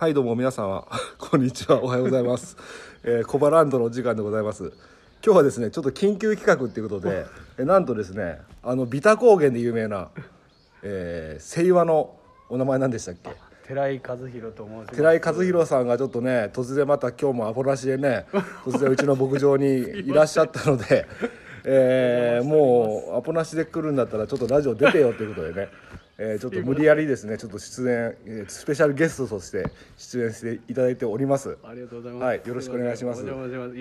はいどうも皆様。こんにちは。おはようございます、えー、コバランドのお時間でございます。今日はですねちょっと緊急企画っていうことでえなんとですねあのビタ高原で有名な、えー、清和のお名前何でしたっけ？寺井和弘と申し寺井和弘さんがちょっとね突然また今日もアポなしでね突然うちの牧場にいらっしゃったので、えー、もうアポなしで来るんだったらちょっとラジオ出てよということでね、えー、ちょっと無理やりですねちょっと出演、えースペシャルゲストとして出演していただいております。ありがとうございます。はいよろしくお願いします。よ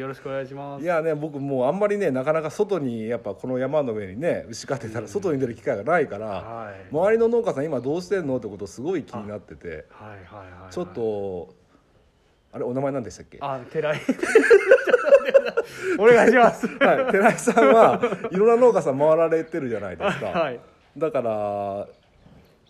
ろしくお願いします。いやね僕もうあんまりねなかなか外にやっぱこの山の上にね牛飼ってたら外に出る機会がないから、はい。周りの農家さん今どうしてんのってことすごい気になっててはいはいはいはい。ちょっとあれお名前何でしたっけ？あ寺井 お願いします。はい、寺井さんはいろんな農家さん回られてるじゃないですか、はい。だから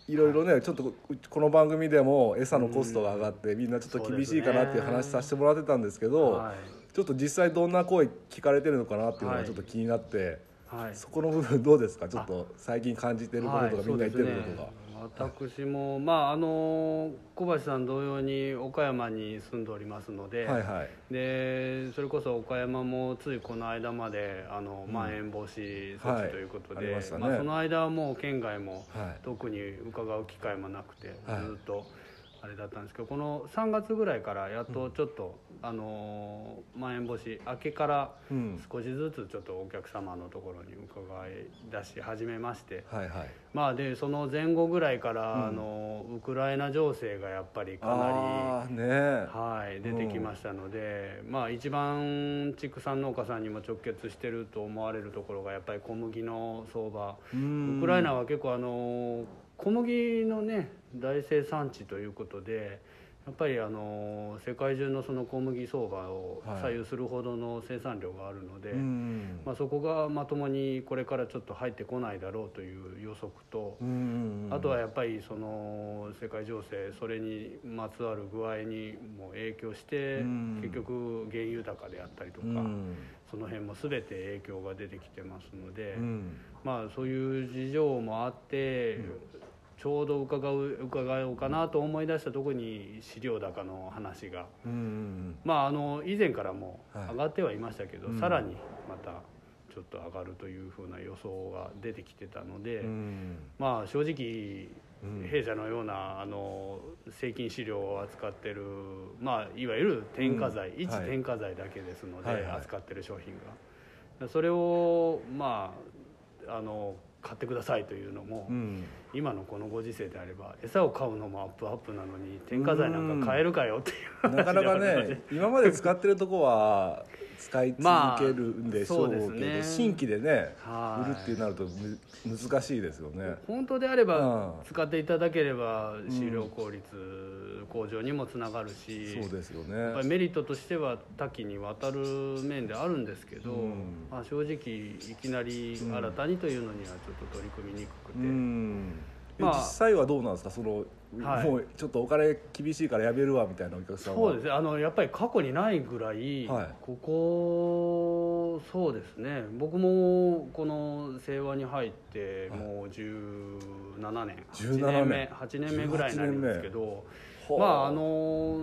いろいろねちょっとこの番組でも餌のコストが上がってみんなちょっと厳しいかなっていう話させてもらってたんですけどはい。ちょっと実際どんな声聞かれてるのかなっていうのはい。がちょっと気になって、はい。そこの部分どうですか？ちょっと最近感じてることとかみんな言ってることが、私もまああの小橋さん同様に岡山に住んでおりますので、はいはい。でそれこそ岡山もついこの間まであのまん延防止措置ということはいまね。まあ、その間はもう県外もはい。特に伺う機会もなくて、はい。ずっと。あれだったんですけどこの3月ぐらいからやっとちょっと、あのまん延防止明けからうん。少しずつちょっとお客様のところに伺い出し始めまして。はいはい。まあでその前後ぐらいから、うん。あのウクライナ情勢がやっぱりかなり。ねはい、出てきましたので、まあ一番畜産農家さんにも直結してると思われるところがやっぱり小麦の相場。ウウクライナは結構あの小麦のね大生産地ということでやっぱりあの世界中のその小麦相場を左右するほどの生産量があるので、うんまあ、そこがまともにこれからちょっと入ってこないだろうという予測と、うんあとはやっぱりその世界情勢それにまつわる具合にも影響してうん。結局原油高であったりとかうん。その辺も全て影響が出てきてますのでうん。まあそういう事情もあってちょうど伺う伺おうかなと思い出したところに飼料高の話が。うんまああの以前からもはい。上がってはいましたけどうん。さらにまたちょっと上がるというふうな予想が出てきてたので。うん。まあ正直うん。弊社のようなあの製品飼料を扱ってる、まあ、いわゆる添加剤、一うん。はい。添加剤だけですので、はいはい。扱ってる商品が。それをまああの買ってくださいというのも、うん今のこのご時世であれば餌を買うのもアップアップなのに添加剤なんか買えるかよっていうなかなかね今まで使ってるとこは使い続けるんでしょうけど、まあそうですね。新規でねはい。売るってなるとむ難しいですよね。本当であればうん。使っていただければ飼料効率向上にもつながるし、そうですよやっぱりねメリットとしては多岐にわたる面であるんですけど、うん。まあ、正直いきなり新たにというのにはちょっと取り組みにくくて、まあ。実際はどうなんですか？その、はい。もうちょっとお金厳しいからやめるわみたいなお客さんは。そうです。ねあのやっぱり過去にないぐらい、はい。ここそうですね。僕もこの清和に入ってはい。もう17年。17 8年。目年8年目ぐらいになるんですけど。まああ。の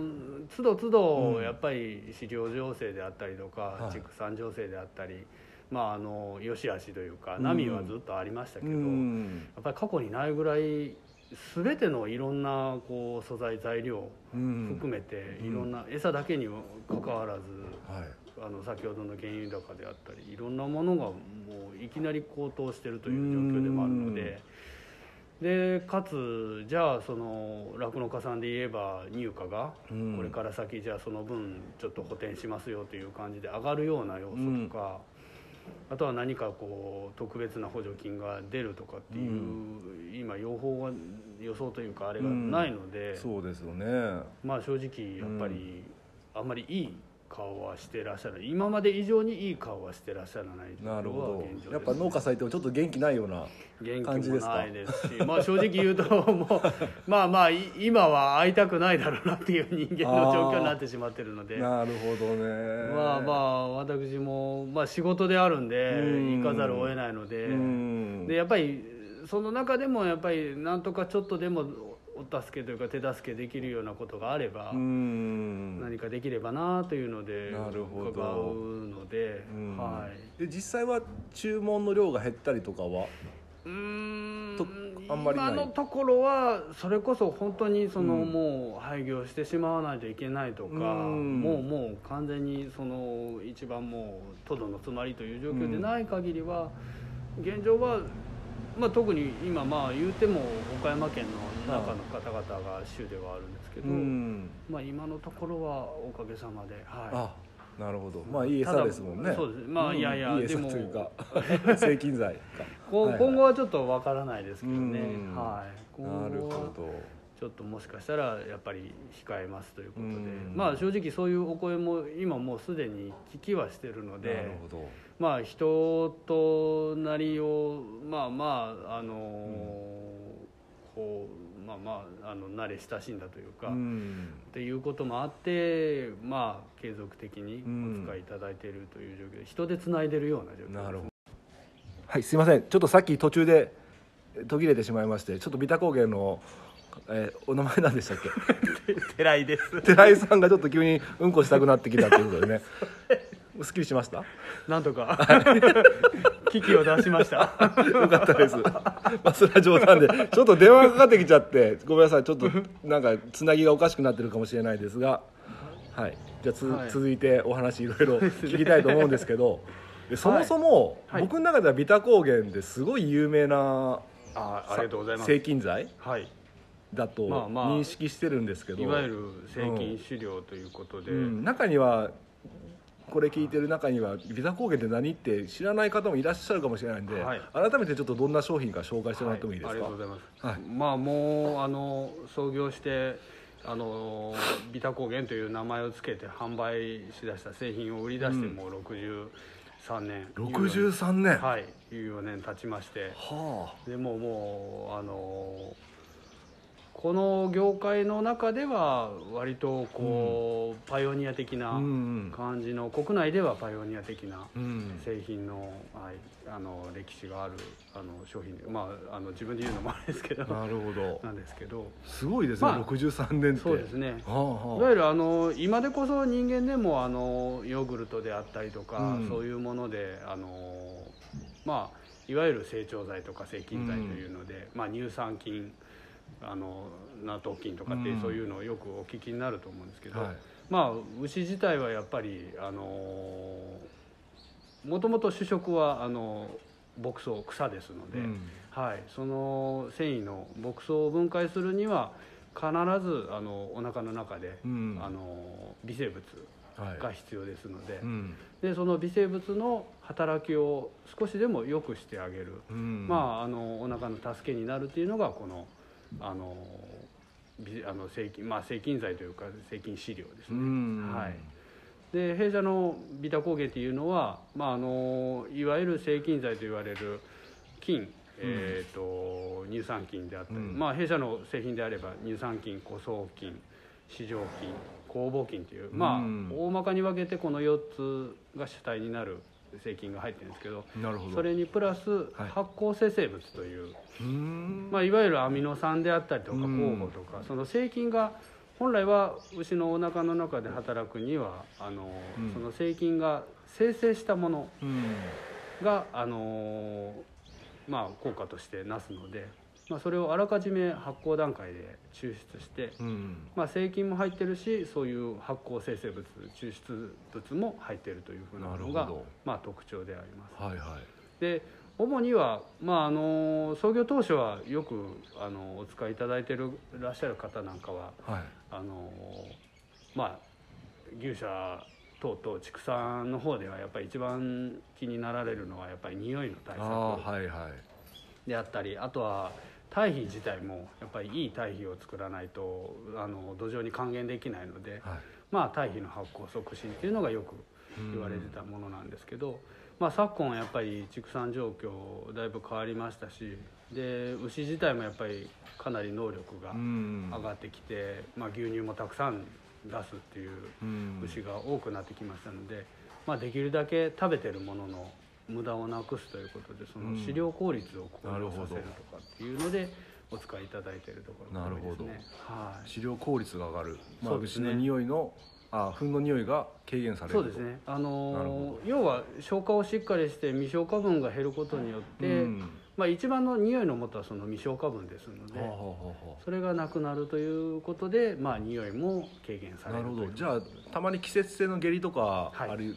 都度都度うん。やっぱり飼料情勢であったりとか、はい。畜産情勢であったりまああの良し悪しというかうん。波はずっとありましたけど、うやんっぱり過去にないぐらい全てのいろんなこう素材材料うん。含めてうんいろんな餌だけにもかかわらず、はい。あの先ほどの原油高であったりいろんなものがもういきなり高騰してるという状況でもあるので。でかつじゃあその酪農家さんで言えば入荷がうん。これから先じゃあその分ちょっと補填しますよという感じで上がるような要素とか、あとは何かこう特別な補助金が出るとかっていう、今予報が予想というかあれがないので、そうですよね。まあ正直やっぱりあんまりいい顔はしてらっしゃる今まで以上にいい顔はしてらっしゃらないなるほど。やっぱ農家さんいてもちょっと元気ないような元気も感じですか？ないですしまあ正直言うともう まあまあい今は会いたくないだろうなっていう人間の状況になってしまってるので。なるほどね。まあまあ私も、まあ、仕事であるんでうん。行かざるを得ないので。うん。でやっぱりその中でもやっぱりなんとかちょっとでもお助けというか手助けできるようなことがあれば、うん。何かできればなというので伺うので、うん。はい。で実際は注文の量が減ったりとかは？うーん。とあんまり今のところはそれこそ本当にその、うん。もう廃業してしまわないといけないとか、うん。もうもう完全にその一番もうとどの詰まりという状況でない限りは、現状は、まあ、特に今まあ言うても岡山県の中の方々が州ではあるんですけど、うん。まあ、今のところはおかげさまで、はい、あなるほど。まあいい餌ですもんね。そうです。まあん。いやいやいい餌でも。というか 製菌剤今後はちょっとわからないですけどね、うん。はい、なるほどちょっともしかしたらやっぱり控えますということで、うん。まあ正直そういうお声も今もうすでに聞きはしてるのなるでほど。まあ人となりをまあまああのこうまあまああの慣れ親しんだというか、うん。っていうこともあってまあ継続的にうん。お使いいただいているという状況で人でつないでるような状況です。なるほど。はいすいません。ちょっとさっき途中で途切れてしまいましてちょっとビタ高原の、えーお名前なんでしたっけ？寺井です。寺井さんがちょっと急にうんこしたくなってきたということでね。すっきりしました？なんとか。危機を出しました。よかったです。まあ、それは冗談で、ちょっと電話がかかってきちゃって、ごめんなさい、ちょっと、なんか、つなぎがおかしくなってるかもしれないですが。はい、じゃあ、つ、はい。続いて、お話いろいろ聞きたいと思うんですけど。でそもそも、はい。僕の中ではビタ高原ですごい有名な。あありがとうございます。製菌剤はいだとまあまあ認識してるんですけど。いわゆる製品飼料ということで、うん。中には。これ聞いてる中にはビタ高原って何って知らない方もいらっしゃるかもしれないんで、はい。改めてちょっとどんな商品か紹介してもらってもいいですか、はい、ありがとうございます、はい。まあもうあの創業してあのビタ高原という名前をつけて販売しだした製品を売り出してもう63年、63年。はい。14年経ちまして。はでもうもうあのこの業界の中では割とこう、パイオニア的あなうん感じの国内ではパイオニア的なうん。製品の,、はい、あの歴史があるあの商品でまああの自分で言うのもあれですけどなるほど。なんですけど。すごいですね、まあ63年って。そうですね。いわあゆるあの今でこそ人間でもあのヨーグルトであったりとか、うん。そういうものであのまあいわゆる成長剤とか製菌剤というので、まあ、乳酸菌あの納豆菌とかってうん。そういうのをよくお聞きになると思うんですけど、はい。まあ牛自体はやっぱりあのもともと主食はあの牧草草ですので、うん。はい、その繊維の牧草を分解するには必ずあのお腹の中で、うん。あの微生物はい。が必要ですので,、うん。でその微生物の働きを少しでも良くしてあげる、うん。まああのお腹の助けになるというのがこのあのびあの製菌まあ製菌剤というか製菌飼料ですうね。ん。はい。で弊社のビタ工芸っていうのは、まあ、あのいわゆる製菌剤と言われる菌、えー、と乳酸菌であったり、うん。まあ、弊社の製品であれば乳酸菌古草菌糸状菌酵母菌という、まあうん。大まかに分けてこの4つが主体になる製菌が入ってるんですけどそれにプラス発酵生成物という、うんまあ、いわゆるアミノ酸であったりとかうん。酵母とか、その製菌が本来は牛のお腹の中で働くにはあの、うん。その製菌が生成したものうん。があの、まあ、効果としてなすので、まあ、それをあらかじめ発酵段階で抽出して、うん。まあ、製菌も入ってるしそういう発酵生成物抽出物も入ってるというふうなのがまあ、特徴であります。はいはい。で主には、まあ、あの創業当初はよくあのお使いいただいてるらっしゃる方なんかははい。あのまあ牛舎等々畜産の方ではやっぱり一番気になられるのはやっぱり匂いの対ああ策はいはい。であったりあとは堆肥自体もやっぱりいい堆肥を作らないとあの土壌に還元できないので、はい。まあ堆肥の発酵促進っていうのがよく言われてたものなんですけど、まあ、昨今やっぱり畜産状況だいぶ変わりましたしで牛自体もやっぱりかなり能力がうん上がってきて、まあ、牛乳もたくさん出すっていううん牛が多くなってきましたので、まあ、できるだけ食べてるものの無駄をなくすということでそのうん飼料効率を向なるほど上させるとかっていうので、お使いいただいているところが多いですね。はい。飼料効率が上がる、まあ、ね。牛の匂いのあ糞の匂いが軽減されるそうですね。あなるほの要は消化をしっかりして未消化分が減ることによって、うん。まあ、一番の匂いの元はその未消化分ですので、はあはあはそれがなくなるということで、まあ、匂いも軽減さあはあなるほど。じゃあたまに季節性の下痢とかはい。ある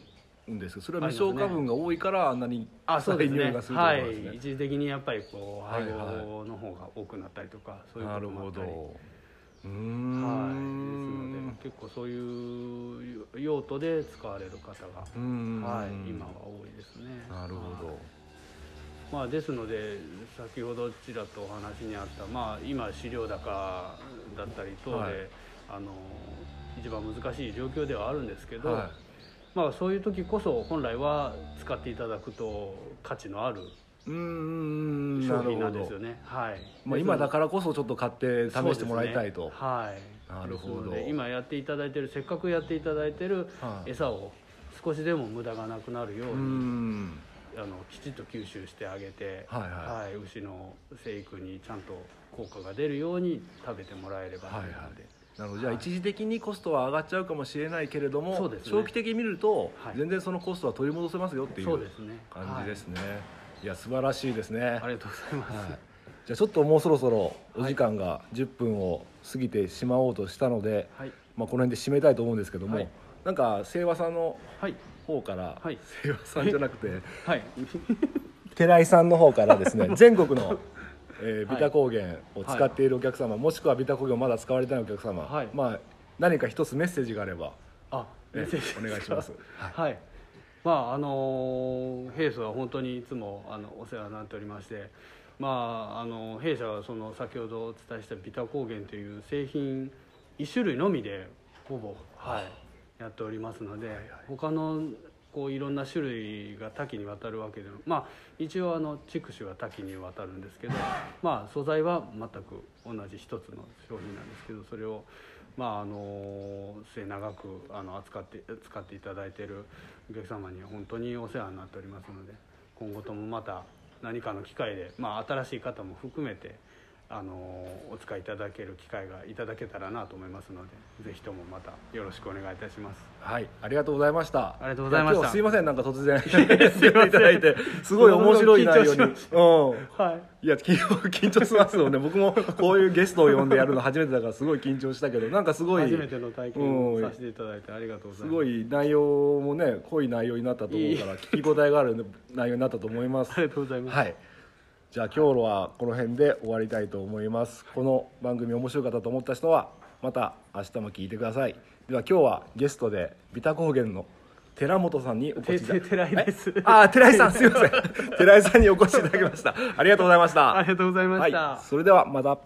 んですけど、それは未消化分が多いからあんなに臭い匂いがするとはいいうことですね。一時的にやっぱりこうはい配はい。合の方が多くなったりとかそういうこなるほどともあったり。うーはい、んですので結構そういう用途で使われる方が、はい、今は多いですね。なるほど、はい。まあ、ですので先ほどちらっとお話にあった、まあ、今飼料高だったり等で、はい。あの一番難しい状況ではあるんですけど、はまあ、そういう時こそ本来は使っていただくと価値のあるい、うーん商品なんですよね。はい、まあ、今だからこそちょっと買って試してもらいたいと、ね。はい。なるほど。今やっていただいてるせっかくやっていただいてるはい。餌を少しでも無駄がなくなるように、ん。あのきちっと吸収してあげて、はいはい。牛の生育にちゃんと効果が出るように食べてもらえれば。というので、はいはい。なるほど。じゃあはい一時的にコストは上がっちゃうかもしれないけれども、そうですね。長期的に見るとはい。全然そのコストは取り戻せますよっていうそうですね。感じですね、ね、い、や素晴らしいですね。はいありがとうございます、はい。じゃあちょっともうそろそろお時間が10分を過ぎてしまおうとしたので、はい。まあ、この辺で締めたいと思うんですけども、はい。なんか清和さんのはい。方から、はい。清和さんじゃなくて はい。寺井さんの方からですね全国の、えーはい。ビタ高原を使っているお客様、もしくはビタ高原をまだ使われてないお客様、はい。まあ、何か一つメッセージがあれば、あえメッセージお願いします。はい、まああの弊社は本当にいつもあのお世話になっておりましてまああの弊社はその先ほどお伝えしたビタ高原という製品一種類のみでほぼ、はい、やっておりますので、他のこういろんな種類が多岐にわたるわけでもまあ一応あの畜種は多岐にわたるんですけどまあ素材は全く同じ一つの商品なんですけどそれをまああの末永くあの扱って使っていただいているお客様には本当にお世話になっておりますので今後ともまた何かの機会で、まあ、新しい方も含めてあのお使いいただける機会がいただけたらなと思いますのでぜひともまたよろしくお願いいたします。はい、ありがとうございました。ありがとうございましたすいません、なんか突然 いただいて、すごい面白い内容に。うん。はいいや緊緊張しますよね僕もこういうゲストを呼んでやるの初めてだからすごい緊張したけどなんかすごい初めての体験をさせていただいてありがとうございます。すごい内容もね濃い内容になったと思うから聞き応えがある内容になったと思います ありがとうございます。はいじゃあ今日はこの辺で終わりたいと思います。この番組面白かったと思った人はまた明日も聞いてください。では今日はゲストでビタ高原の寺本さんにお越しいただてて寺井です。え？あ寺井さんすいません。寺井さんにお越しいただきました。ありがとうございました。ありがとうございました。はい、それではまた